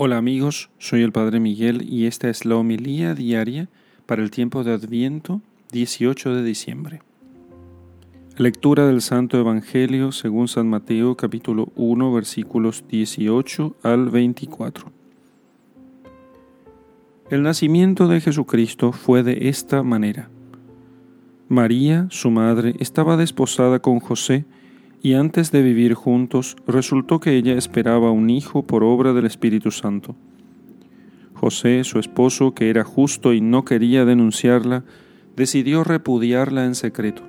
Hola amigos, soy el Padre Miguel y esta es la homilía diaria para el tiempo de Adviento 18 de diciembre. Lectura del Santo Evangelio según San Mateo capítulo 1 versículos 18 al 24. El nacimiento de Jesucristo fue de esta manera. María, su madre, estaba desposada con José, y antes de vivir juntos resultó que ella esperaba un hijo por obra del Espíritu Santo. José, su esposo, que era justo y no quería denunciarla, decidió repudiarla en secreto.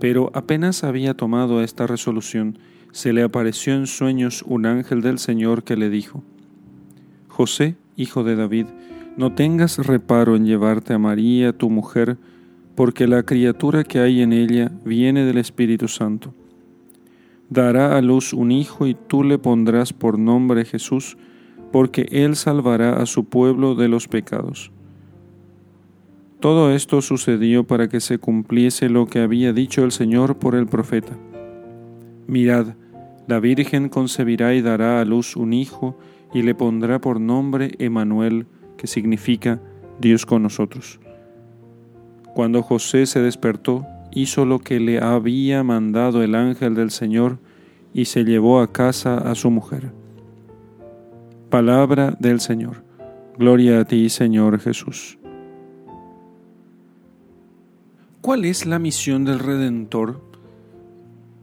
Pero apenas había tomado esta resolución, se le apareció en sueños un ángel del Señor que le dijo, José, hijo de David, no tengas reparo en llevarte a María, tu mujer, porque la criatura que hay en ella viene del Espíritu Santo dará a luz un hijo y tú le pondrás por nombre Jesús, porque él salvará a su pueblo de los pecados. Todo esto sucedió para que se cumpliese lo que había dicho el Señor por el profeta. Mirad, la Virgen concebirá y dará a luz un hijo y le pondrá por nombre Emanuel, que significa Dios con nosotros. Cuando José se despertó, hizo lo que le había mandado el ángel del Señor y se llevó a casa a su mujer. Palabra del Señor. Gloria a ti, Señor Jesús. ¿Cuál es la misión del Redentor?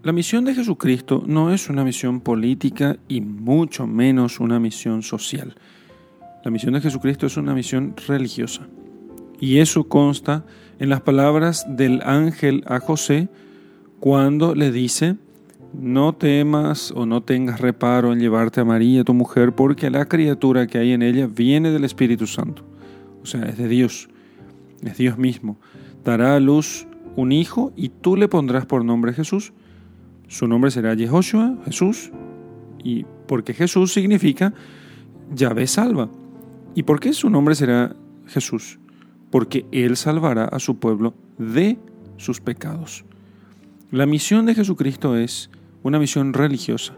La misión de Jesucristo no es una misión política y mucho menos una misión social. La misión de Jesucristo es una misión religiosa. Y eso consta en las palabras del ángel a José cuando le dice, no temas o no tengas reparo en llevarte a María, tu mujer, porque la criatura que hay en ella viene del Espíritu Santo. O sea, es de Dios, es Dios mismo. Dará a luz un hijo y tú le pondrás por nombre Jesús. Su nombre será Yehoshua, Jesús, y porque Jesús significa Yahvé salva. ¿Y por qué su nombre será Jesús? porque Él salvará a su pueblo de sus pecados. La misión de Jesucristo es una misión religiosa.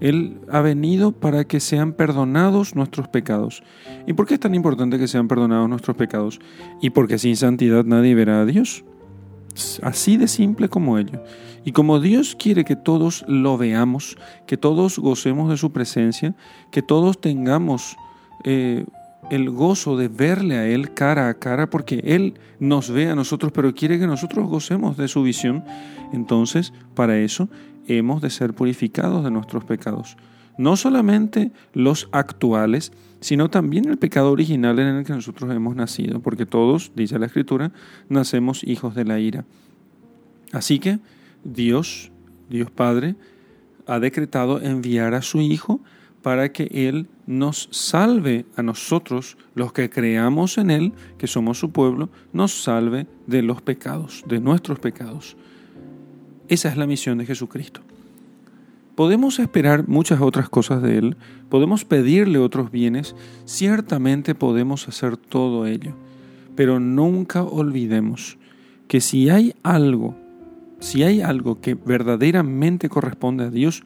Él ha venido para que sean perdonados nuestros pecados. ¿Y por qué es tan importante que sean perdonados nuestros pecados? Y porque sin santidad nadie verá a Dios. Así de simple como ello. Y como Dios quiere que todos lo veamos, que todos gocemos de su presencia, que todos tengamos eh, el gozo de verle a Él cara a cara, porque Él nos ve a nosotros, pero quiere que nosotros gocemos de su visión. Entonces, para eso hemos de ser purificados de nuestros pecados. No solamente los actuales, sino también el pecado original en el que nosotros hemos nacido, porque todos, dice la Escritura, nacemos hijos de la ira. Así que Dios, Dios Padre, ha decretado enviar a su Hijo para que Él nos salve a nosotros, los que creamos en Él, que somos su pueblo, nos salve de los pecados, de nuestros pecados. Esa es la misión de Jesucristo. Podemos esperar muchas otras cosas de Él, podemos pedirle otros bienes, ciertamente podemos hacer todo ello, pero nunca olvidemos que si hay algo, si hay algo que verdaderamente corresponde a Dios,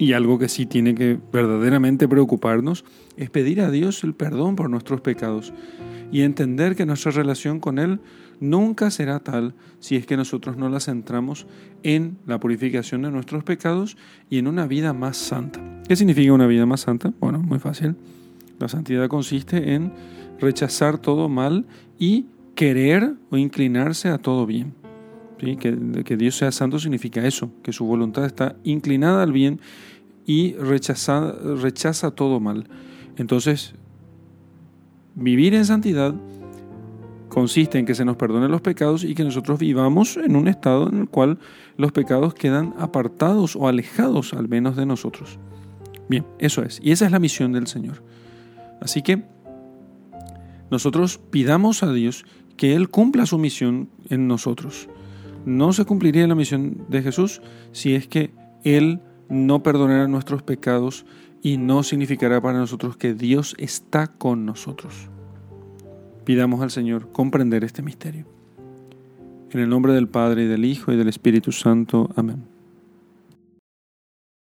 y algo que sí tiene que verdaderamente preocuparnos es pedir a Dios el perdón por nuestros pecados y entender que nuestra relación con Él nunca será tal si es que nosotros no la centramos en la purificación de nuestros pecados y en una vida más santa. ¿Qué significa una vida más santa? Bueno, muy fácil. La santidad consiste en rechazar todo mal y querer o inclinarse a todo bien. Que, Dios sea santo significa eso, que su voluntad está inclinada al bien y rechaza, rechaza todo mal. Entonces, vivir en santidad consiste en que se nos perdonen los pecados y que nosotros vivamos en un estado en el cual los pecados quedan apartados o alejados al menos de nosotros. Bien, eso es. Y esa es la misión del Señor. Así que nosotros pidamos a Dios que Él cumpla su misión en nosotros. No se cumpliría la misión de Jesús si es que Él no perdonará nuestros pecados y no significará para nosotros que Dios está con nosotros. Pidamos al Señor comprender este misterio. En el nombre del Padre y del Hijo y del Espíritu Santo. Amén.